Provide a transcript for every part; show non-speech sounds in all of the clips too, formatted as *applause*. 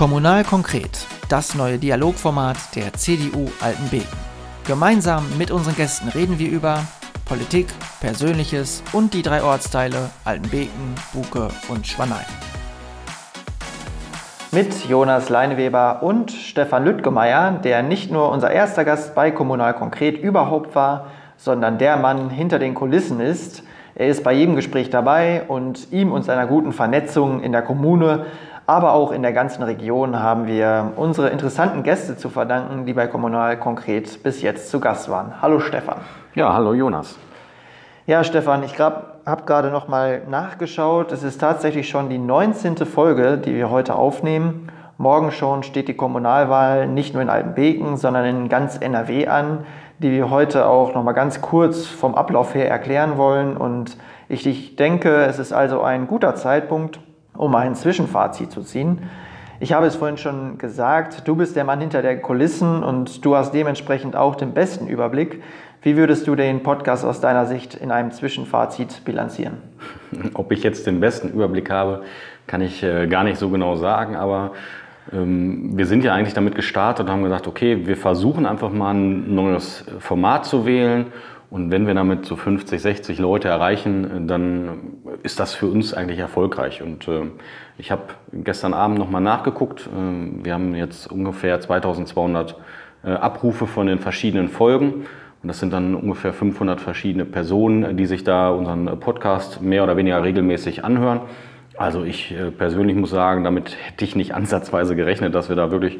Kommunal konkret, das neue Dialogformat der CDU Altenbeken. Gemeinsam mit unseren Gästen reden wir über Politik, Persönliches und die drei Ortsteile Altenbeken, Buke und Schwanein. Mit Jonas Leineweber und Stefan Lüttgemeier, der nicht nur unser erster Gast bei Kommunal konkret überhaupt war, sondern der Mann hinter den Kulissen ist. Er ist bei jedem Gespräch dabei und ihm und seiner guten Vernetzung in der Kommune aber auch in der ganzen Region haben wir unsere interessanten Gäste zu verdanken, die bei Kommunal konkret bis jetzt zu Gast waren. Hallo Stefan. Ja, hallo Jonas. Ja, Stefan, ich habe gerade noch mal nachgeschaut. Es ist tatsächlich schon die 19. Folge, die wir heute aufnehmen. Morgen schon steht die Kommunalwahl nicht nur in Altenbeken, sondern in ganz NRW an, die wir heute auch noch mal ganz kurz vom Ablauf her erklären wollen. Und ich denke, es ist also ein guter Zeitpunkt, um ein Zwischenfazit zu ziehen. Ich habe es vorhin schon gesagt, du bist der Mann hinter der Kulissen und du hast dementsprechend auch den besten Überblick. Wie würdest du den Podcast aus deiner Sicht in einem Zwischenfazit bilanzieren? Ob ich jetzt den besten Überblick habe, kann ich äh, gar nicht so genau sagen, aber ähm, wir sind ja eigentlich damit gestartet und haben gesagt, okay, wir versuchen einfach mal ein neues Format zu wählen und wenn wir damit so 50, 60 Leute erreichen, dann ist das für uns eigentlich erfolgreich. Und äh, ich habe gestern Abend nochmal nachgeguckt. Äh, wir haben jetzt ungefähr 2200 äh, Abrufe von den verschiedenen Folgen. Und das sind dann ungefähr 500 verschiedene Personen, die sich da unseren Podcast mehr oder weniger regelmäßig anhören. Also ich äh, persönlich muss sagen, damit hätte ich nicht ansatzweise gerechnet, dass wir da wirklich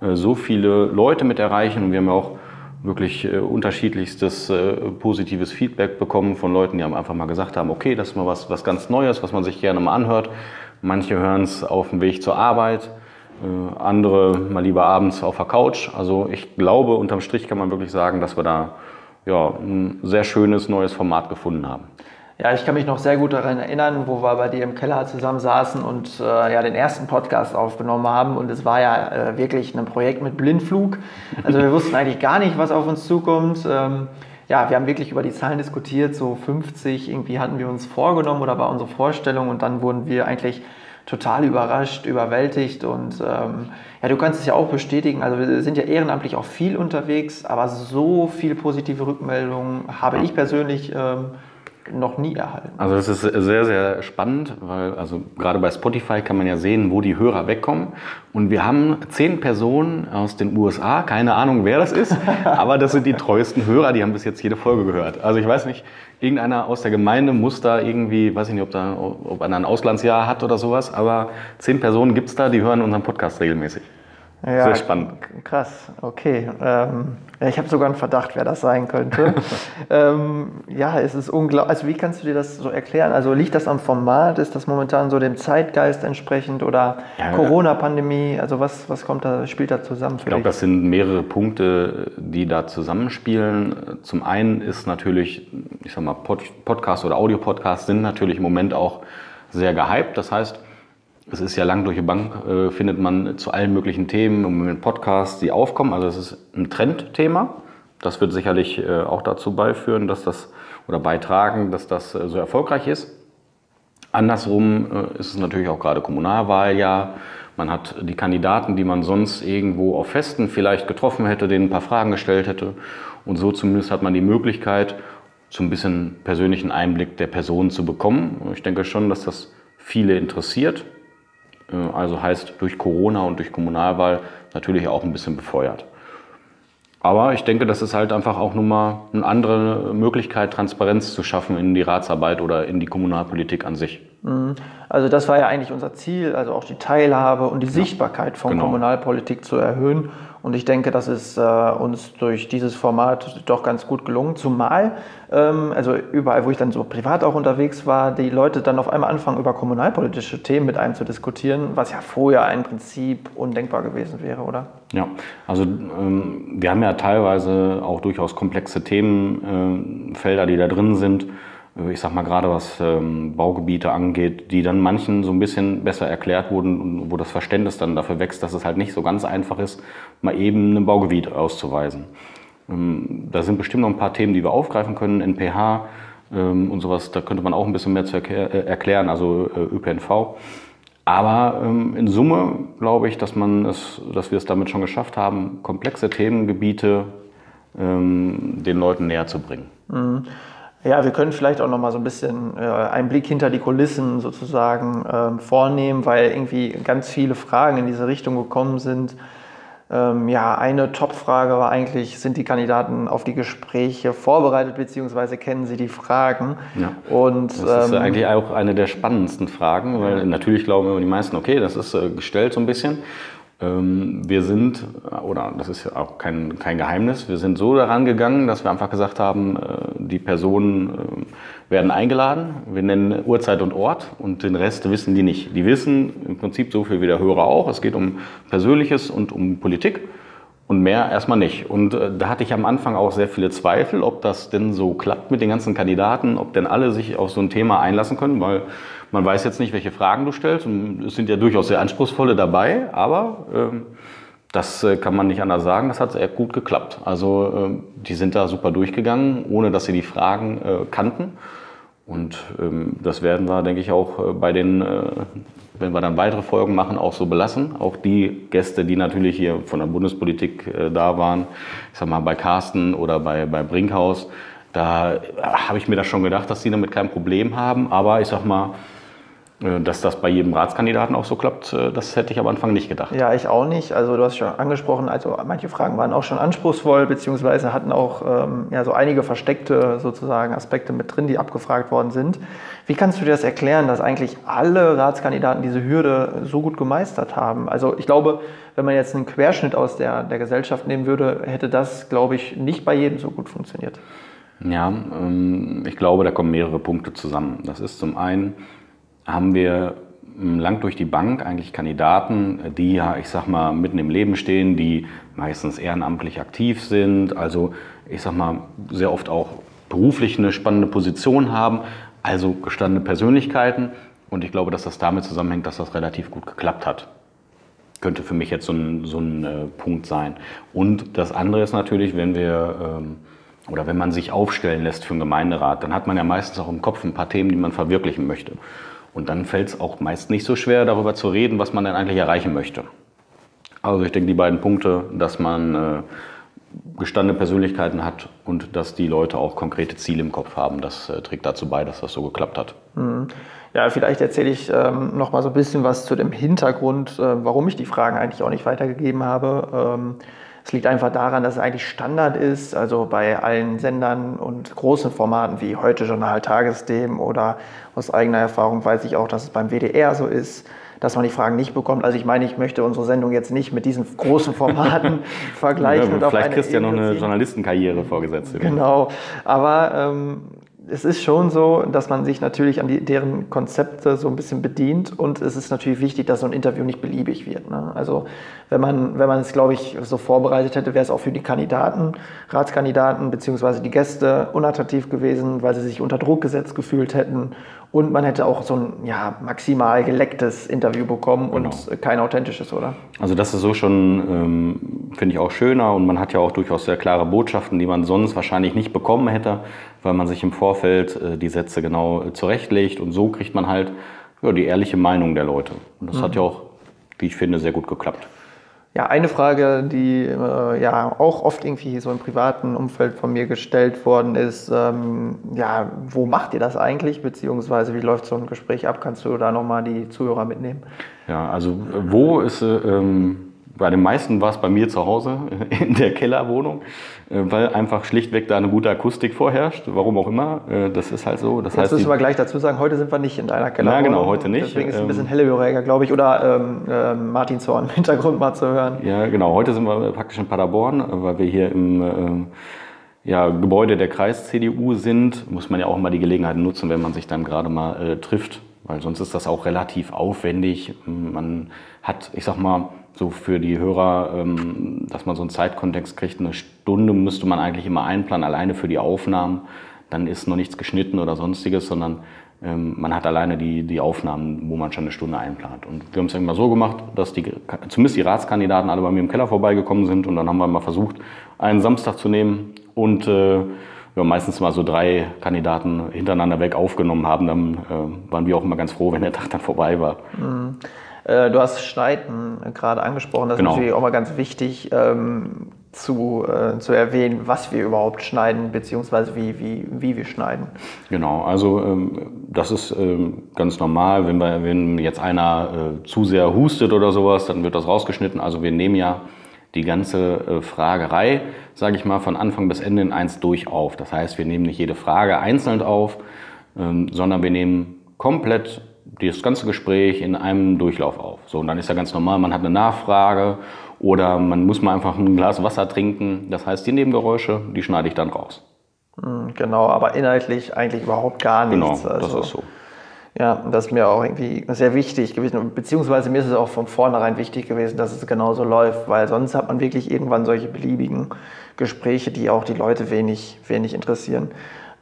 äh, so viele Leute mit erreichen. Und wir haben ja auch wirklich äh, unterschiedlichstes äh, positives Feedback bekommen von Leuten, die haben einfach mal gesagt haben, okay, das ist mal was, was ganz Neues, was man sich gerne mal anhört. Manche hören es auf dem Weg zur Arbeit, äh, andere mal lieber abends auf der Couch. Also ich glaube, unterm Strich kann man wirklich sagen, dass wir da ja, ein sehr schönes neues Format gefunden haben. Ja, ich kann mich noch sehr gut daran erinnern, wo wir bei dir im Keller zusammen saßen und äh, ja, den ersten Podcast aufgenommen haben. Und es war ja äh, wirklich ein Projekt mit Blindflug. Also wir wussten eigentlich gar nicht, was auf uns zukommt. Ähm, ja, wir haben wirklich über die Zahlen diskutiert, so 50 irgendwie hatten wir uns vorgenommen oder war unsere Vorstellung und dann wurden wir eigentlich total überrascht, überwältigt und ähm, ja, du kannst es ja auch bestätigen, also wir sind ja ehrenamtlich auch viel unterwegs, aber so viele positive Rückmeldungen habe ich persönlich ähm, noch nie erhalten. Also das ist sehr, sehr spannend, weil also gerade bei Spotify kann man ja sehen, wo die Hörer wegkommen. Und wir haben zehn Personen aus den USA, keine Ahnung, wer das ist, *laughs* aber das sind die treuesten Hörer, die haben bis jetzt jede Folge gehört. Also ich weiß nicht, irgendeiner aus der Gemeinde muss da irgendwie, weiß ich nicht, ob, da, ob einer ein Auslandsjahr hat oder sowas, aber zehn Personen gibt es da, die hören unseren Podcast regelmäßig. Ja, Sehr spannend. Krass, okay. Ähm, ich habe sogar einen Verdacht, wer das sein könnte. *laughs* ähm, ja, es ist unglaublich. Also wie kannst du dir das so erklären? Also liegt das am Format? Ist das momentan so dem Zeitgeist entsprechend oder ja, Corona-Pandemie? Also was, was kommt da, spielt da zusammen? ich glaube, das sind mehrere Punkte, die da zusammenspielen. Zum einen ist natürlich, ich sag mal, Pod Podcast oder Audiopodcasts sind natürlich im Moment auch sehr gehypt. Das heißt, es ist ja lang durch die Bank, äh, findet man zu allen möglichen Themen und mit Podcasts, die aufkommen. Also es ist ein Trendthema. Das wird sicherlich äh, auch dazu beiführen, dass das oder beitragen, dass das äh, so erfolgreich ist. Andersrum äh, ist es natürlich auch gerade Kommunalwahljahr. Man hat die Kandidaten, die man sonst irgendwo auf Festen vielleicht getroffen hätte, denen ein paar Fragen gestellt hätte. Und so zumindest hat man die Möglichkeit, so ein bisschen persönlichen Einblick der Person zu bekommen. Ich denke schon, dass das viele interessiert. Äh, also heißt durch Corona und durch Kommunalwahl natürlich auch ein bisschen befeuert. Aber ich denke, das ist halt einfach auch nun mal eine andere Möglichkeit, Transparenz zu schaffen in die Ratsarbeit oder in die Kommunalpolitik an sich. Mhm. Also das war ja eigentlich unser Ziel, also auch die Teilhabe und die Sichtbarkeit von genau. Kommunalpolitik zu erhöhen. Und ich denke, das ist äh, uns durch dieses Format doch ganz gut gelungen. Zumal, ähm, also überall, wo ich dann so privat auch unterwegs war, die Leute dann auf einmal anfangen, über kommunalpolitische Themen mit einem zu diskutieren, was ja vorher im Prinzip undenkbar gewesen wäre, oder? Ja, also ähm, wir haben ja teilweise auch durchaus komplexe Themenfelder, äh, die da drin sind ich sag mal gerade was ähm, Baugebiete angeht, die dann manchen so ein bisschen besser erklärt wurden, wo das Verständnis dann dafür wächst, dass es halt nicht so ganz einfach ist, mal eben ein Baugebiet auszuweisen. Ähm, da sind bestimmt noch ein paar Themen, die wir aufgreifen können, NPH ähm, und sowas, da könnte man auch ein bisschen mehr zu erklär, äh, erklären, also äh, ÖPNV. Aber ähm, in Summe glaube ich, dass, man es, dass wir es damit schon geschafft haben, komplexe Themengebiete ähm, den Leuten näher zu bringen. Mhm. Ja, wir können vielleicht auch noch mal so ein bisschen äh, einen Blick hinter die Kulissen sozusagen ähm, vornehmen, weil irgendwie ganz viele Fragen in diese Richtung gekommen sind. Ähm, ja, eine Top-Frage war eigentlich, sind die Kandidaten auf die Gespräche vorbereitet, beziehungsweise kennen sie die Fragen? Ja. Und, das ist ähm, eigentlich auch eine der spannendsten Fragen, weil natürlich glauben immer die meisten, okay, das ist äh, gestellt so ein bisschen. Ähm, wir sind, oder das ist ja auch kein, kein Geheimnis, wir sind so daran gegangen, dass wir einfach gesagt haben, äh, die Personen äh, werden eingeladen, wir nennen Uhrzeit und Ort und den Rest wissen die nicht. Die wissen im Prinzip so viel wie der Hörer auch, es geht um Persönliches und um Politik und mehr erstmal nicht. Und äh, da hatte ich am Anfang auch sehr viele Zweifel, ob das denn so klappt mit den ganzen Kandidaten, ob denn alle sich auf so ein Thema einlassen können, weil man weiß jetzt nicht, welche Fragen du stellst. Und es sind ja durchaus sehr anspruchsvolle dabei, aber ähm, das äh, kann man nicht anders sagen. Das hat sehr gut geklappt. Also ähm, die sind da super durchgegangen, ohne dass sie die Fragen äh, kannten. Und ähm, das werden wir, denke ich, auch äh, bei den, äh, wenn wir dann weitere Folgen machen, auch so belassen. Auch die Gäste, die natürlich hier von der Bundespolitik äh, da waren, ich sag mal bei Carsten oder bei, bei Brinkhaus, da habe ich mir das schon gedacht, dass sie damit kein Problem haben. Aber ich sag mal, dass das bei jedem Ratskandidaten auch so klappt, äh, das hätte ich am Anfang nicht gedacht. Ja, ich auch nicht. Also du hast schon angesprochen, also manche Fragen waren auch schon anspruchsvoll, beziehungsweise hatten auch ähm, ja, so einige versteckte sozusagen Aspekte mit drin, die abgefragt worden sind. Wie kannst du dir das erklären, dass eigentlich alle Ratskandidaten diese Hürde so gut gemeistert haben? Also ich glaube, wenn man jetzt einen Querschnitt aus der, der Gesellschaft nehmen würde, hätte das, glaube ich, nicht bei jedem so gut funktioniert. Ja, ähm, ich glaube, da kommen mehrere Punkte zusammen. Das ist zum einen, haben wir lang durch die Bank eigentlich Kandidaten, die ja, ich sag mal, mitten im Leben stehen, die meistens ehrenamtlich aktiv sind, also ich sag mal, sehr oft auch beruflich eine spannende Position haben, also gestandene Persönlichkeiten. Und ich glaube, dass das damit zusammenhängt, dass das relativ gut geklappt hat. Könnte für mich jetzt so ein, so ein äh, Punkt sein. Und das andere ist natürlich, wenn wir ähm, oder wenn man sich aufstellen lässt für einen Gemeinderat, dann hat man ja meistens auch im Kopf ein paar Themen, die man verwirklichen möchte. Und dann fällt es auch meist nicht so schwer, darüber zu reden, was man denn eigentlich erreichen möchte. Also ich denke, die beiden Punkte, dass man äh, gestandene Persönlichkeiten hat und dass die Leute auch konkrete Ziele im Kopf haben, das äh, trägt dazu bei, dass das so geklappt hat. Mhm. Ja, vielleicht erzähle ich ähm, noch mal so ein bisschen was zu dem Hintergrund, äh, warum ich die Fragen eigentlich auch nicht weitergegeben habe. Ähm, es liegt einfach daran, dass es eigentlich Standard ist, also bei allen Sendern und großen Formaten wie heute Journal Tagesthemen oder aus eigener Erfahrung weiß ich auch, dass es beim WDR so ist, dass man die Fragen nicht bekommt. Also ich meine, ich möchte unsere Sendung jetzt nicht mit diesen großen Formaten *laughs* vergleichen. Ja, vielleicht kriegst du ja noch eine Journalistenkarriere vorgesetzt. Genau, aber ähm, es ist schon so, dass man sich natürlich an die, deren Konzepte so ein bisschen bedient und es ist natürlich wichtig, dass so ein Interview nicht beliebig wird. Ne? Also wenn man, wenn man es, glaube ich, so vorbereitet hätte, wäre es auch für die Kandidaten, Ratskandidaten beziehungsweise die Gäste unattraktiv gewesen, weil sie sich unter Druck gesetzt gefühlt hätten und man hätte auch so ein ja, maximal gelecktes Interview bekommen genau. und kein authentisches, oder? Also das ist so schon, ähm, finde ich auch schöner und man hat ja auch durchaus sehr klare Botschaften, die man sonst wahrscheinlich nicht bekommen hätte, weil man sich im Vorfeld äh, die Sätze genau äh, zurechtlegt und so kriegt man halt ja, die ehrliche Meinung der Leute. Und das mhm. hat ja auch, wie ich finde, sehr gut geklappt. Ja, eine Frage, die äh, ja auch oft irgendwie so im privaten Umfeld von mir gestellt worden ist, ähm, ja, wo macht ihr das eigentlich, beziehungsweise wie läuft so ein Gespräch ab? Kannst du da nochmal die Zuhörer mitnehmen? Ja, also wo ist, äh, ähm, bei den meisten war es bei mir zu Hause *laughs* in der Kellerwohnung, äh, weil einfach schlichtweg da eine gute Akustik vorherrscht. Warum auch immer. Äh, das ist halt so. Das Jetzt heißt, müssen wir gleich dazu sagen, heute sind wir nicht in deiner Kellerwohnung. Ja, genau, heute nicht. Deswegen ist es ein bisschen ähm, hellhöriger, glaube ich. Oder ähm, äh, Martin Zorn im Hintergrund mal zu hören. Ja, genau. Heute sind wir praktisch in Paderborn, weil wir hier im äh, ja, Gebäude der Kreis-CDU sind. Muss man ja auch mal die Gelegenheit nutzen, wenn man sich dann gerade mal äh, trifft. Weil sonst ist das auch relativ aufwendig. Man hat, ich sag mal, so für die Hörer, ähm, dass man so einen Zeitkontext kriegt. Eine Stunde müsste man eigentlich immer einplanen, alleine für die Aufnahmen. Dann ist noch nichts geschnitten oder sonstiges, sondern ähm, man hat alleine die, die Aufnahmen, wo man schon eine Stunde einplant. Und wir haben es immer so gemacht, dass die, zumindest die Ratskandidaten alle bei mir im Keller vorbeigekommen sind. Und dann haben wir mal versucht, einen Samstag zu nehmen und äh, wir meistens mal so drei Kandidaten hintereinander weg aufgenommen haben, dann äh, waren wir auch immer ganz froh, wenn der Tag dann vorbei war. Mhm. Äh, du hast Schneiden gerade angesprochen, das genau. ist natürlich auch mal ganz wichtig ähm, zu, äh, zu erwähnen, was wir überhaupt schneiden, beziehungsweise wie, wie, wie wir schneiden. Genau, also ähm, das ist ähm, ganz normal, wenn, wir, wenn jetzt einer äh, zu sehr hustet oder sowas, dann wird das rausgeschnitten. Also wir nehmen ja die ganze äh, Fragerei, sage ich mal, von Anfang bis Ende in eins durch auf. Das heißt, wir nehmen nicht jede Frage einzeln auf, ähm, sondern wir nehmen komplett das ganze Gespräch in einem Durchlauf auf. So, und dann ist ja ganz normal, man hat eine Nachfrage oder man muss mal einfach ein Glas Wasser trinken. Das heißt, die Nebengeräusche, die schneide ich dann raus. Hm, genau, aber inhaltlich eigentlich überhaupt gar nichts. Genau, das also, ist so. Ja, das ist mir auch irgendwie sehr wichtig gewesen. Beziehungsweise mir ist es auch von vornherein wichtig gewesen, dass es genauso läuft, weil sonst hat man wirklich irgendwann solche beliebigen Gespräche, die auch die Leute wenig, wenig interessieren.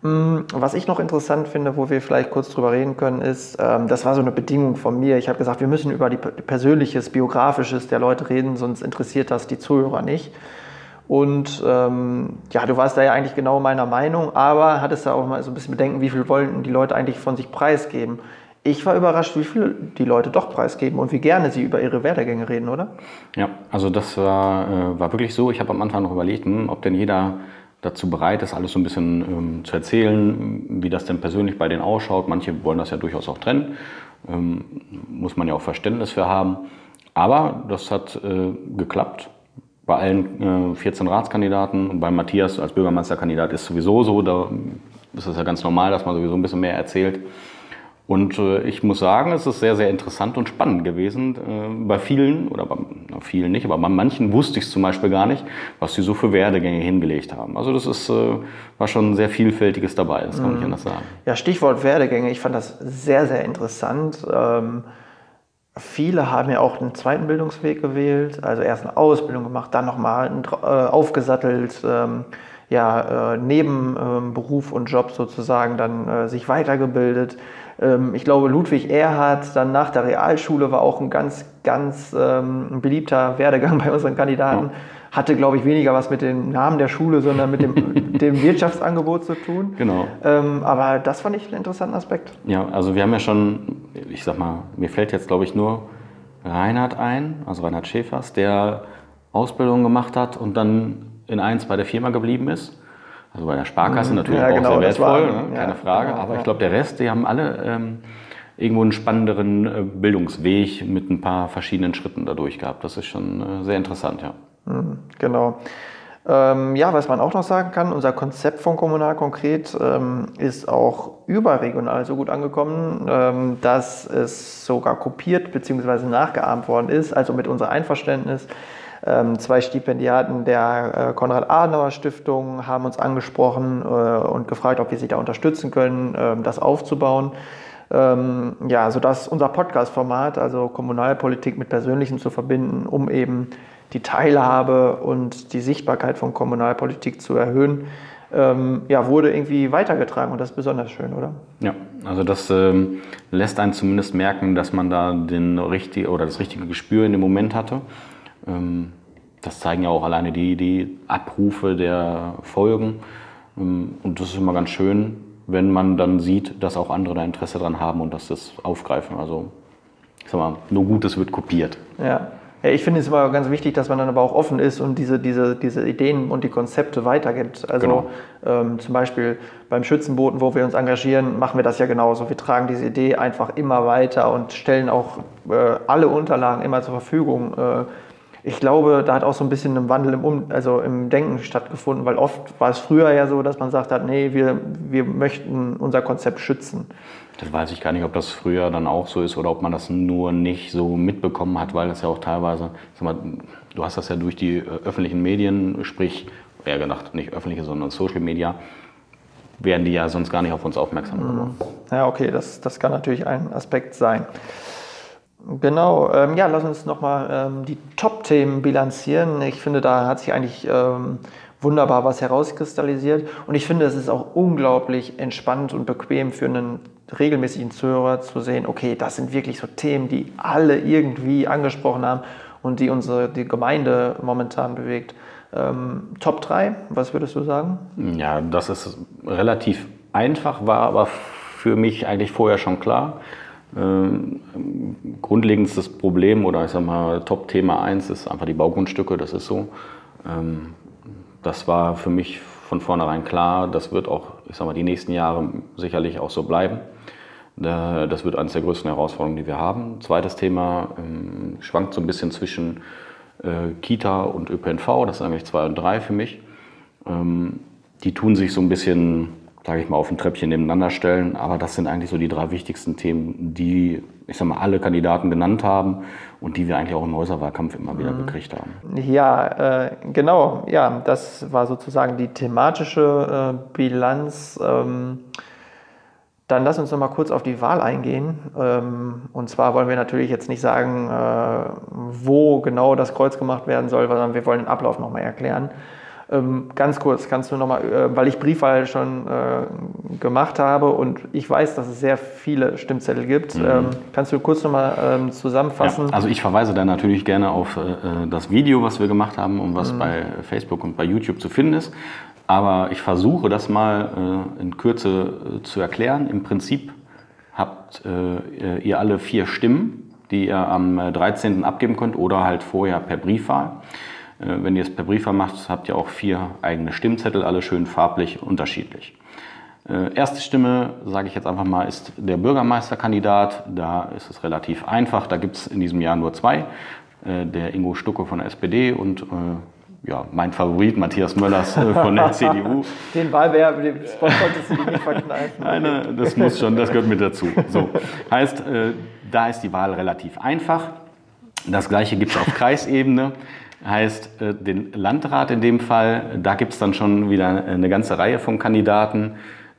Hm, was ich noch interessant finde, wo wir vielleicht kurz drüber reden können, ist, ähm, das war so eine Bedingung von mir. Ich habe gesagt, wir müssen über die Persönliches, Biografisches der Leute reden, sonst interessiert das die Zuhörer nicht. Und ähm, ja, du warst da ja eigentlich genau meiner Meinung, aber hattest da auch mal so ein bisschen Bedenken, wie viel wollten die Leute eigentlich von sich preisgeben. Ich war überrascht, wie viel die Leute doch preisgeben und wie gerne sie über ihre Werdegänge reden, oder? Ja, also das war, äh, war wirklich so. Ich habe am Anfang noch überlegt, hm, ob denn jeder dazu bereit ist, alles so ein bisschen ähm, zu erzählen, wie das denn persönlich bei denen ausschaut. Manche wollen das ja durchaus auch trennen, ähm, muss man ja auch Verständnis für haben. Aber das hat äh, geklappt. Bei allen äh, 14 Ratskandidaten und bei Matthias als Bürgermeisterkandidat ist sowieso so, da ist es ja ganz normal, dass man sowieso ein bisschen mehr erzählt. Und äh, ich muss sagen, es ist sehr, sehr interessant und spannend gewesen. Äh, bei vielen, oder bei na, vielen nicht, aber bei manchen wusste ich es zum Beispiel gar nicht, was sie so für Werdegänge hingelegt haben. Also das ist, äh, war schon sehr vielfältiges dabei, das kann mhm. anders sagen. Ja, Stichwort Werdegänge, ich fand das sehr, sehr interessant. Ähm, viele haben ja auch einen zweiten Bildungsweg gewählt, also erst eine Ausbildung gemacht, dann nochmal äh, aufgesattelt. Ähm, ja, äh, neben ähm, Beruf und Job sozusagen dann äh, sich weitergebildet, ähm, ich glaube, Ludwig Erhard dann nach der Realschule war auch ein ganz, ganz ähm, beliebter Werdegang *laughs* bei unseren Kandidaten. Hatte, glaube ich, weniger was mit dem Namen der Schule, sondern mit dem, *laughs* dem Wirtschaftsangebot zu tun. Genau. Aber das fand ich einen interessanten Aspekt. Ja, also wir haben ja schon, ich sag mal, mir fällt jetzt, glaube ich, nur Reinhard ein, also Reinhard Schäfers, der Ausbildung gemacht hat und dann in eins bei der Firma geblieben ist. Also bei der Sparkasse mhm. natürlich ja, auch genau, sehr wertvoll, war, ne? keine ja, Frage. Genau, aber ich glaube, der Rest, die haben alle ähm, irgendwo einen spannenderen äh, Bildungsweg mit ein paar verschiedenen Schritten dadurch gehabt. Das ist schon äh, sehr interessant, ja. Mhm, genau. Ähm, ja, was man auch noch sagen kann, unser Konzept von Kommunal konkret ähm, ist auch überregional so gut angekommen, ähm, dass es sogar kopiert bzw. nachgeahmt worden ist, also mit unser Einverständnis. Ähm, zwei Stipendiaten der äh, Konrad-Adenauer-Stiftung haben uns angesprochen äh, und gefragt, ob wir sie da unterstützen können, ähm, das aufzubauen. Ähm, ja, sodass unser Podcast-Format, also Kommunalpolitik mit Persönlichem zu verbinden, um eben die Teilhabe und die Sichtbarkeit von Kommunalpolitik zu erhöhen, ähm, ja, wurde irgendwie weitergetragen und das ist besonders schön, oder? Ja, also das ähm, lässt einen zumindest merken, dass man da den richtig, oder das richtige Gespür in dem Moment hatte. Ähm, das zeigen ja auch alleine die, die Abrufe der Folgen. Ähm, und das ist immer ganz schön, wenn man dann sieht, dass auch andere da Interesse dran haben und dass das aufgreifen. Also, ich sag mal, nur Gutes wird kopiert. Ja. Ja, ich finde es immer ganz wichtig, dass man dann aber auch offen ist und diese, diese, diese Ideen und die Konzepte weitergibt. Also genau. ähm, zum Beispiel beim Schützenboten, wo wir uns engagieren, machen wir das ja genauso. Wir tragen diese Idee einfach immer weiter und stellen auch äh, alle Unterlagen immer zur Verfügung. Äh, ich glaube, da hat auch so ein bisschen ein Wandel im, um also im Denken stattgefunden, weil oft war es früher ja so, dass man sagt hat, nee, wir, wir möchten unser Konzept schützen. Das weiß ich gar nicht, ob das früher dann auch so ist oder ob man das nur nicht so mitbekommen hat, weil das ja auch teilweise, sag mal, du hast das ja durch die äh, öffentlichen Medien, sprich, eher gedacht, nicht öffentliche, sondern Social Media, werden die ja sonst gar nicht auf uns aufmerksam geworden. Ja, okay, das, das kann natürlich ein Aspekt sein. Genau, ähm, ja, lass uns nochmal ähm, die Top-Themen bilanzieren. Ich finde, da hat sich eigentlich ähm, wunderbar was herauskristallisiert und ich finde, es ist auch unglaublich entspannt und bequem für einen regelmäßigen Zuhörer zu sehen, okay, das sind wirklich so Themen, die alle irgendwie angesprochen haben und die unsere die Gemeinde momentan bewegt. Ähm, Top 3, was würdest du sagen? Ja, das ist relativ einfach, war aber für mich eigentlich vorher schon klar. Ähm, grundlegendstes Problem oder ich sag mal Top-Thema 1 ist einfach die Baugrundstücke, das ist so. Ähm, das war für mich von vornherein klar, das wird auch, ich sag mal, die nächsten Jahre sicherlich auch so bleiben. Das wird eines der größten Herausforderungen, die wir haben. Zweites Thema ähm, schwankt so ein bisschen zwischen äh, Kita und ÖPNV, das sind eigentlich zwei und drei für mich. Die tun sich so ein bisschen, sage ich mal, auf ein Treppchen nebeneinander stellen, aber das sind eigentlich so die drei wichtigsten Themen, die, ich sag mal, alle Kandidaten genannt haben und die wir eigentlich auch im Häuserwahlkampf immer wieder mhm. gekriegt haben. Ja, äh, genau, ja, das war sozusagen die thematische äh, Bilanz. Ähm dann lass uns noch mal kurz auf die Wahl eingehen. Ähm, und zwar wollen wir natürlich jetzt nicht sagen, äh, wo genau das Kreuz gemacht werden soll, sondern wir wollen den Ablauf noch mal erklären. Ähm, ganz kurz, kannst du noch mal, äh, weil ich Briefwahl schon äh, gemacht habe und ich weiß, dass es sehr viele Stimmzettel gibt, mhm. Ähm, kannst du kurz noch mal zusammenfassen? Ja, also ich verweise dann natürlich gerne auf das Video, was wir gemacht haben und was mhm. bei Facebook und bei YouTube zu finden ist. Aber ich versuche das mal äh, in Kürze äh, zu erklären. Im Prinzip habt äh, ihr alle vier Stimmen, die ihr am 13. Äh, abgeben könnt oder halt vorher per Briefwahl. Äh, wenn ihr es per Briefwahl macht, habt ihr auch vier eigene Stimmzettel, alle schön farblich unterschiedlich. Äh, erste Stimme, sage ich jetzt einfach mal, ist der Bürgermeisterkandidat. Da ist es relativ einfach. Da gibt es in diesem Jahr nur zwei. Der Ingo Stucke von der SPD und ja, mein Favorit, Matthias Möllers äh, von der *laughs* CDU. Den Wahlwerb, den Spot konntest du nicht verkneifen. *laughs* Nein, das muss schon, das gehört mit dazu. So, heißt, äh, da ist die Wahl relativ einfach. Das gleiche gibt es auf Kreisebene. Heißt, äh, den Landrat in dem Fall, da gibt es dann schon wieder eine ganze Reihe von Kandidaten.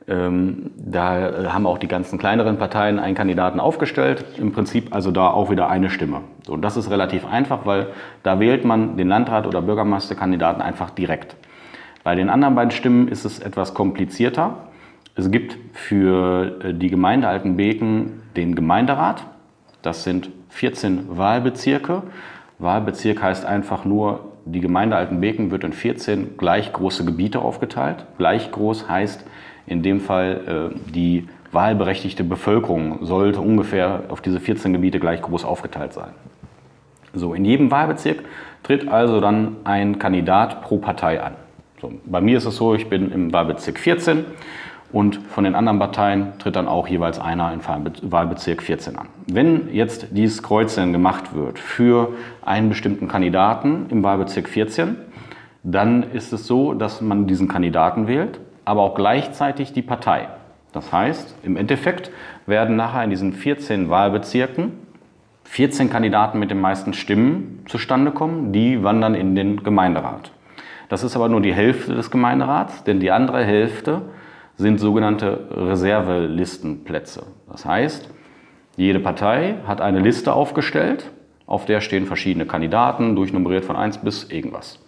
Ähm, da äh, haben auch die ganzen kleineren Parteien einen Kandidaten aufgestellt. Im Prinzip also da auch wieder eine Stimme. Und das ist relativ einfach, weil da wählt man den Landrat oder Bürgermeisterkandidaten einfach direkt. Bei den anderen beiden Stimmen ist es etwas komplizierter. Es gibt für äh, die Gemeinde Altenbeken den Gemeinderat. Das sind 14 Wahlbezirke. Wahlbezirk heißt einfach nur, die Gemeinde Altenbeken wird in 14 gleich große Gebiete aufgeteilt. Gleich groß heißt, in dem Fall äh, die wahlberechtigte Bevölkerung sollte ungefähr auf diese 14 Gebiete gleich groß aufgeteilt sein. So, in jedem Wahlbezirk tritt also dann ein Kandidat pro Partei an. So, bei mir ist es so, ich bin im Wahlbezirk 14 und von den anderen Parteien tritt dann auch jeweils einer in Wahlbezirk 14 an. Wenn jetzt dieses Kreuzen gemacht wird für einen bestimmten Kandidaten im Wahlbezirk 14, dann ist es so, dass man diesen Kandidaten wählt aber auch gleichzeitig die Partei. Das heißt, im Endeffekt werden nachher in diesen 14 Wahlbezirken 14 Kandidaten mit den meisten Stimmen zustande kommen, die wandern in den Gemeinderat. Das ist aber nur die Hälfte des Gemeinderats, denn die andere Hälfte sind sogenannte Reservelistenplätze. Das heißt, jede Partei hat eine Liste aufgestellt, auf der stehen verschiedene Kandidaten, durchnummeriert von 1 bis irgendwas.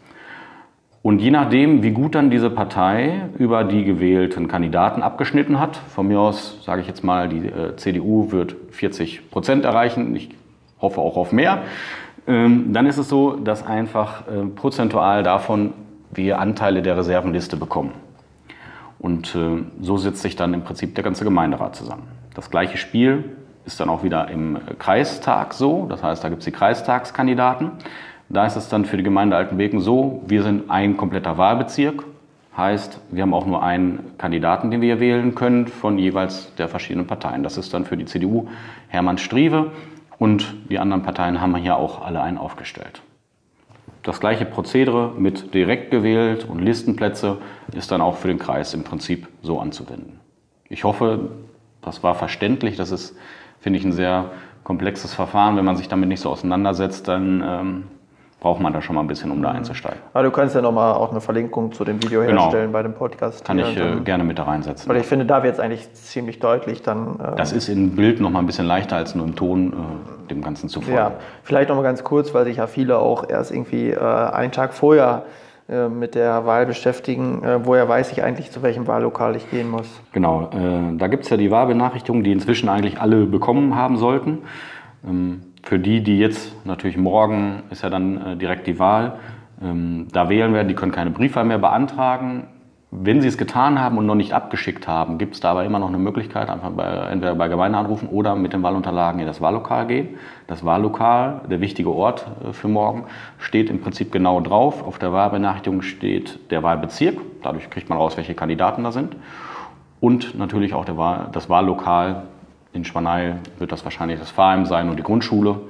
Und je nachdem, wie gut dann diese Partei über die gewählten Kandidaten abgeschnitten hat, von mir aus sage ich jetzt mal, die äh, CDU wird 40 Prozent erreichen, ich hoffe auch auf mehr, ähm, dann ist es so, dass einfach äh, prozentual davon wir Anteile der Reservenliste bekommen. Und äh, so setzt sich dann im Prinzip der ganze Gemeinderat zusammen. Das gleiche Spiel ist dann auch wieder im Kreistag so, das heißt, da gibt es die Kreistagskandidaten. Da ist es dann für die Gemeinde Altenbeken so, wir sind ein kompletter Wahlbezirk. Heißt, wir haben auch nur einen Kandidaten, den wir wählen können von jeweils der verschiedenen Parteien. Das ist dann für die CDU Hermann Strieve und die anderen Parteien haben hier auch alle einen aufgestellt. Das gleiche Prozedere mit direkt gewählt und Listenplätze ist dann auch für den Kreis im Prinzip so anzuwenden. Ich hoffe, das war verständlich. Das ist, finde ich, ein sehr komplexes Verfahren. Wenn man sich damit nicht so auseinandersetzt, dann ähm, braucht man da schon mal ein bisschen, um da einzusteigen. Aber du kannst ja nochmal auch eine Verlinkung zu dem Video genau. herstellen bei dem Podcast. Kann ich äh, gerne mit da reinsetzen. Weil ich finde, da wird es eigentlich ziemlich deutlich dann. Äh, das ist im Bild nochmal ein bisschen leichter als nur im Ton äh, dem Ganzen zu folgen. Ja, vielleicht nochmal ganz kurz, weil sich ja viele auch erst irgendwie äh, einen Tag vorher äh, mit der Wahl beschäftigen, äh, woher weiß ich eigentlich, zu welchem Wahllokal ich gehen muss. Genau, da gibt es ja die Wahlbenachrichtigung, die inzwischen eigentlich alle bekommen haben sollten. Ähm, für die, die jetzt natürlich morgen ist ja dann äh, direkt die Wahl, Ähm, da wählen wir, die können keine Briefwahl mehr beantragen. Wenn sie es getan haben und noch nicht abgeschickt haben, gibt es da aber immer noch eine Möglichkeit, einfach bei, entweder bei Gemeinde anrufen oder mit den Wahlunterlagen in das Wahllokal gehen. Das Wahllokal, der wichtige Ort äh, für morgen, steht im Prinzip genau drauf. Auf der Wahlbenachrichtigung steht der Wahlbezirk. Dadurch kriegt man raus, welche Kandidaten da sind. Und natürlich auch Wahl, das Wahllokal. In Schwaneil wird das wahrscheinlich das Pfarrheim sein und die Grundschule.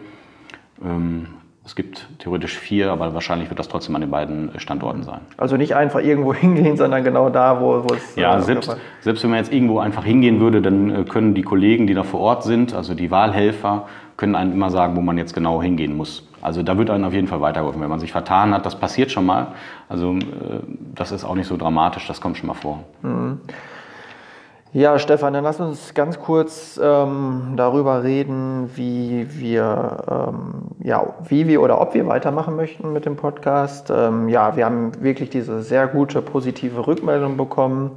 Ähm, es gibt theoretisch vier, aber wahrscheinlich wird das trotzdem an den beiden Standorten sein. Also nicht einfach irgendwo *laughs* hingehen, sondern genau da, wo, wo es. Ja, äh, selbst, selbst wenn man jetzt irgendwo einfach hingehen würde, dann äh, können die Kollegen, die da vor Ort sind, also die Wahlhelfer, können einem immer sagen, wo man jetzt genau hingehen muss. Also da wird einem auf jeden Fall weitergeholfen. Wenn man sich vertan hat, das passiert schon mal. Also äh, das ist auch nicht so dramatisch, das kommt schon mal vor. Mhm. Ja, Stefan, dann lass uns ganz kurz ähm, darüber reden, wie wir, ähm, ja, wie wir oder ob wir weitermachen möchten mit dem Podcast. Ähm, ja, wir haben wirklich diese sehr gute positive Rückmeldung bekommen.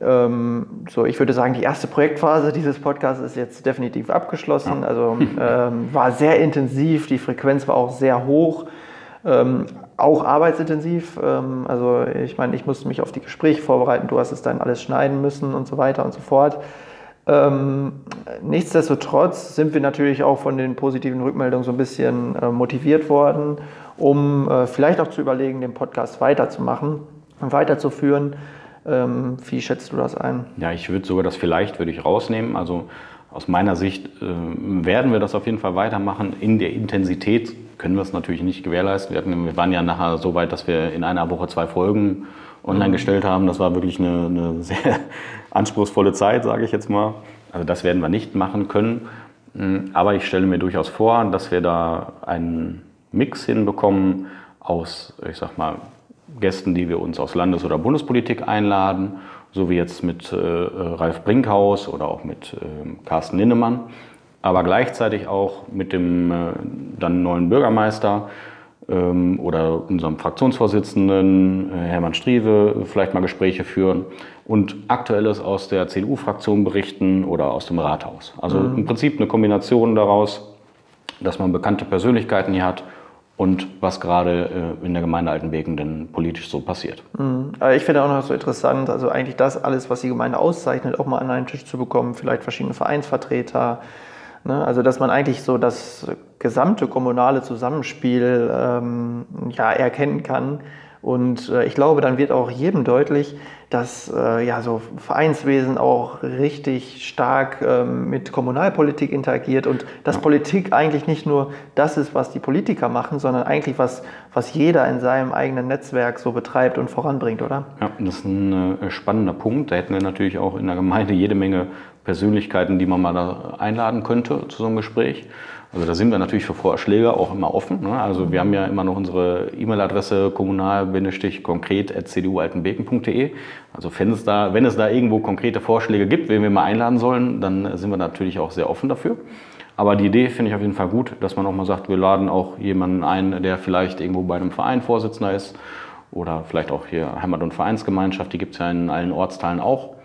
Ähm, so, ich würde sagen, die erste Projektphase dieses Podcasts ist jetzt definitiv abgeschlossen. Also ähm, war sehr intensiv, die Frequenz war auch sehr hoch. Auch arbeitsintensiv. Ähm, also ich meine, ich musste mich auf die Gespräche vorbereiten, du hast es dann alles schneiden müssen und so weiter und so fort. Ähm, nichtsdestotrotz sind wir natürlich auch von den positiven Rückmeldungen so ein bisschen äh, motiviert worden, um äh, vielleicht auch zu überlegen, den Podcast weiterzumachen und weiterzuführen. Ähm, wie schätzt du das ein? Ja, ich würde sogar das vielleicht würde ich rausnehmen. Also aus meiner Sicht äh, werden wir das auf jeden Fall weitermachen. In der Intensität können wir es natürlich nicht gewährleisten. Wir, hatten, wir waren ja nachher so weit, dass wir in einer Woche zwei Folgen online mhm. gestellt haben. Das war wirklich eine, eine sehr *laughs* anspruchsvolle Zeit, sage ich jetzt mal. Also das werden wir nicht machen können. Mm, aber ich stelle mir durchaus vor, dass wir da einen Mix hinbekommen aus, ich sag mal, Gästen, die wir uns aus Landes- oder Bundespolitik einladen so wie jetzt mit äh, Ralf Brinkhaus oder auch mit äh, Carsten Linnemann, aber gleichzeitig auch mit dem äh, dann neuen Bürgermeister ähm, oder unserem Fraktionsvorsitzenden äh, Hermann Strieve vielleicht mal Gespräche führen und Aktuelles aus der CDU-Fraktion berichten oder aus dem Rathaus. Also mhm. im Prinzip eine Kombination daraus, dass man bekannte Persönlichkeiten hier hat und was gerade äh, in der Gemeinde Altenbeken denn politisch so passiert. Mhm. Ich finde auch noch so interessant, also eigentlich das alles, was die Gemeinde auszeichnet, auch mal an einen Tisch zu bekommen, vielleicht verschiedene Vereinsvertreter. Ne? Also dass man eigentlich so das gesamte kommunale Zusammenspiel ähm, ja, erkennen kann und äh, ich glaube, dann wird auch jedem deutlich, dass äh, ja, so Vereinswesen auch richtig stark ähm, mit Kommunalpolitik interagiert und dass ja. Politik eigentlich nicht nur das ist, was die Politiker machen, sondern eigentlich was, was jeder in seinem eigenen Netzwerk so betreibt und voranbringt, oder? Ja, das ist ein äh, spannender Punkt. Da hätten wir natürlich auch in der Gemeinde jede Menge Persönlichkeiten, die man mal einladen könnte zu so einem Gespräch. Also da sind wir natürlich für Vorschläge auch immer offen. Ne? Also wir haben ja immer noch unsere E-Mail-Adresse kommunal-konkret.cdualtenbeken.de. Also wenn es, da, wenn es da irgendwo konkrete Vorschläge gibt, wen wir mal einladen sollen, dann sind wir natürlich auch sehr offen dafür. Aber die Idee finde ich auf jeden Fall gut, dass man auch mal sagt, wir laden auch jemanden ein, der vielleicht irgendwo bei einem Verein Vorsitzender ist oder vielleicht auch hier Heimat- und Vereinsgemeinschaft, die gibt es ja in allen Ortsteilen auch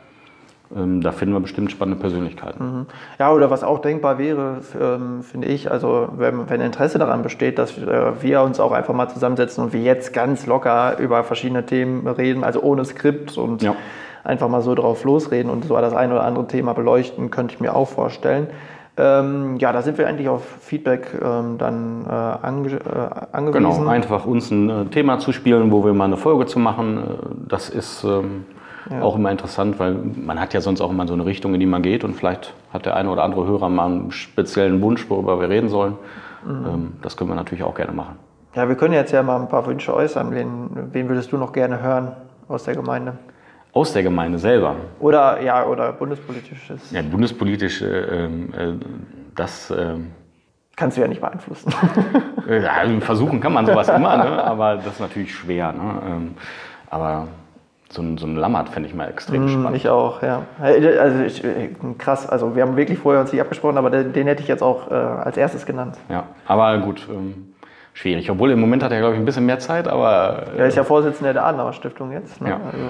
da finden wir bestimmt spannende Persönlichkeiten. Mhm. Ja, oder was auch denkbar wäre, ähm, finde ich, also wenn, wenn, Interesse daran besteht, dass wir uns auch einfach mal zusammensetzen und wir jetzt ganz locker über verschiedene Themen reden, also ohne Skript und ja. einfach mal so drauf losreden und so das eine oder andere Thema beleuchten, könnte ich mir auch vorstellen. Ähm, ja, da sind wir eigentlich auf Feedback ähm, dann äh, ange äh, angewiesen. Genau, einfach uns ein äh, Thema zu spielen, wo wir mal eine Folge zu machen. Äh, das ist ähm, ja. auch immer interessant, weil man hat ja sonst auch immer so eine Richtung, in die man geht und vielleicht hat der eine oder andere Hörer mal einen speziellen Wunsch, worüber wir reden sollen. Mhm. Ähm, das können wir natürlich auch gerne machen. Ja, wir können jetzt ja mal ein paar Wünsche äußern. Wen, wen würdest du noch gerne hören aus der Gemeinde? Aus der Gemeinde selber? Oder, ja, oder bundespolitisches. Ja, bundespolitisch, äh, äh, das... Äh, Kannst du ja nicht beeinflussen. *laughs* ja, versuchen kann man sowas *laughs* immer, ne? aber das ist natürlich schwer. Ne? Ähm, aber so ein, so ein Lammert fände ich mal extrem mm, spannend. Ich auch, ja. Also ich, krass, also wir haben wirklich vorher uns nicht abgesprochen, aber den, den hätte ich jetzt auch äh, als erstes genannt. Ja, aber gut, ähm, schwierig. Obwohl im Moment hat er, glaube ich, ein bisschen mehr Zeit, aber... Äh, er ist ja Vorsitzender der Adenauer Stiftung jetzt. Ne? Ja. Also,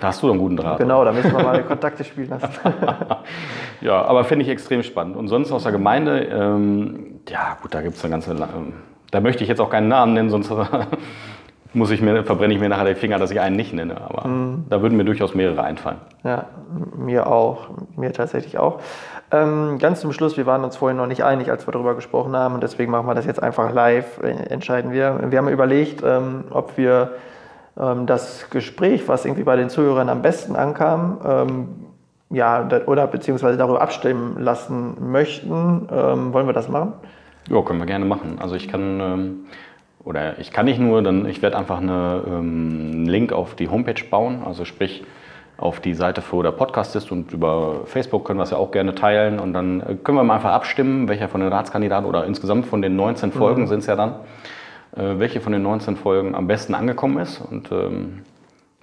da hast du einen guten Draht. Genau, da müssen wir mal Kontakte spielen lassen. *laughs* *laughs* ja, aber finde ich extrem spannend. Und sonst aus der Gemeinde, ähm, ja gut, da gibt es eine ganze... Ähm, da möchte ich jetzt auch keinen Namen nennen, sonst muss ich mir, verbrenne ich mir nachher den Finger, dass ich einen nicht nenne. Aber mhm. da würden mir durchaus mehrere einfallen. Ja, mir auch. Mir tatsächlich auch. Ähm, ganz zum Schluss, wir waren uns vorhin noch nicht einig, als wir darüber gesprochen haben und deswegen machen wir das jetzt einfach live, äh, entscheiden wir. Wir haben überlegt, ähm, ob wir ähm, das Gespräch, was irgendwie bei den Zuhörern am besten ankam, ähm, ja, oder beziehungsweise darüber abstimmen lassen möchten. Ähm, wollen wir das machen? Ja, können wir gerne machen. Also ich kann ähm, oder ich kann nicht nur, dann ich werde einfach eine, ähm, einen Link auf die Homepage bauen, also sprich auf die Seite, wo der Podcast ist und über Facebook können wir es ja auch gerne teilen und dann äh, können wir mal einfach abstimmen, welcher von den Ratskandidaten oder insgesamt von den 19 Folgen mhm. sind es ja dann, äh, welche von den 19 Folgen am besten angekommen ist und ähm,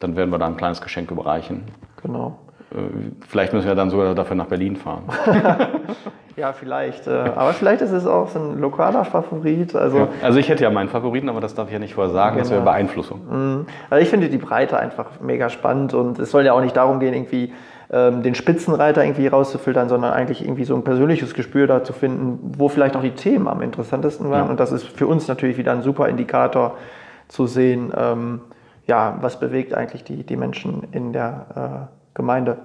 dann werden wir da ein kleines Geschenk überreichen. Genau. Äh, vielleicht müssen wir dann sogar dafür nach Berlin fahren. *laughs* ja, vielleicht. Äh, aber vielleicht ist es auch so ein lokaler Favorit. Also, ja, also ich hätte ja meinen Favoriten, aber das darf ich ja nicht vorher sagen. Genau. Das wäre genau. Beeinflussung. Mhm. Also ich finde die Breite einfach mega spannend und es soll ja auch nicht darum gehen, irgendwie ähm, den Spitzenreiter irgendwie rauszufiltern, sondern eigentlich irgendwie so ein persönliches Gespür da zu finden, wo vielleicht auch die Themen am interessantesten waren. Ja. Und das ist für uns natürlich wieder ein super Indikator zu sehen, ähm, ja, was bewegt eigentlich die, die Menschen in der äh, Gemeinde.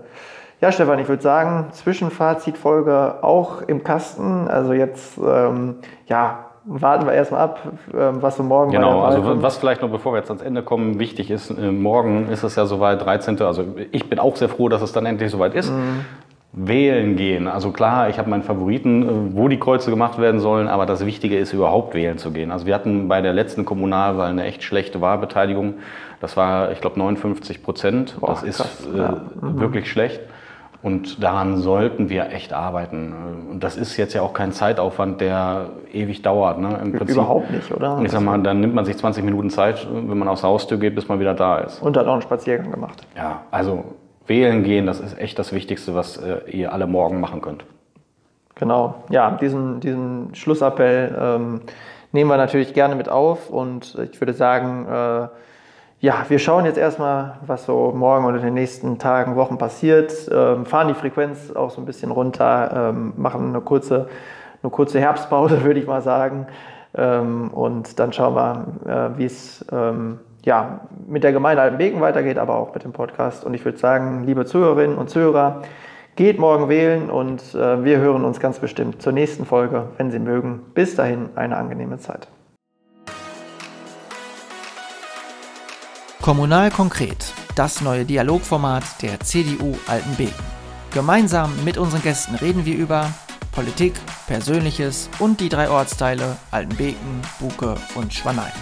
Ja, Stefan, ich würde sagen, Zwischenfazitfolge auch im Kasten. Also jetzt, ähm, ja, warten wir erstmal ab, ähm, was so morgen Genau, also was vielleicht noch, bevor wir jetzt ans Ende kommen, wichtig ist, äh, morgen ist es ja soweit, 13. Also ich bin auch sehr froh, dass es dann endlich soweit ist. Mhm. Wählen gehen. Also klar, ich habe meinen Favoriten, äh, wo die Kreuze gemacht werden sollen, aber das Wichtige ist überhaupt wählen zu gehen. Also wir hatten bei der letzten Kommunalwahl eine echt schlechte Wahlbeteiligung. Das war, ich glaube, 59 Prozent. Das ist krass, äh, ja. mhm. wirklich schlecht. Und daran sollten wir echt arbeiten. Und das ist jetzt ja auch kein Zeitaufwand, der ewig dauert. Ne? Im Prinzip, Überhaupt nicht, oder? Und ich sag mal, dann nimmt man sich 20 Minuten Zeit, wenn man aus der Haustür geht, bis man wieder da ist. Und hat auch einen Spaziergang gemacht. Ja, also wählen gehen, das ist echt das Wichtigste, was äh, ihr alle morgen machen könnt. Genau, ja, diesen, diesen Schlussappell ähm, nehmen wir natürlich gerne mit auf und ich würde sagen, äh, ja, wir schauen jetzt erstmal, was so morgen oder in den nächsten Tagen, Wochen passiert, ähm, fahren die Frequenz auch so ein bisschen runter, ähm, machen eine kurze, eine kurze Herbstpause, *laughs* würde ich mal sagen. Ähm, und dann schauen wir, äh, wie es ähm, ja, mit der Gemeinde Altenbeken weitergeht, aber auch mit dem Podcast. Und ich würde sagen, liebe Zuhörerinnen und Zuhörer, geht morgen wählen und äh, wir hören uns ganz bestimmt zur nächsten Folge, wenn Sie mögen. Bis dahin eine angenehme Zeit. Kommunal konkret, das neue Dialogformat der CDU Altenbeken. Gemeinsam mit unseren Gästen reden wir über Politik, Persönliches und die drei Ortsteile Altenbeken, Buke und Schwanein.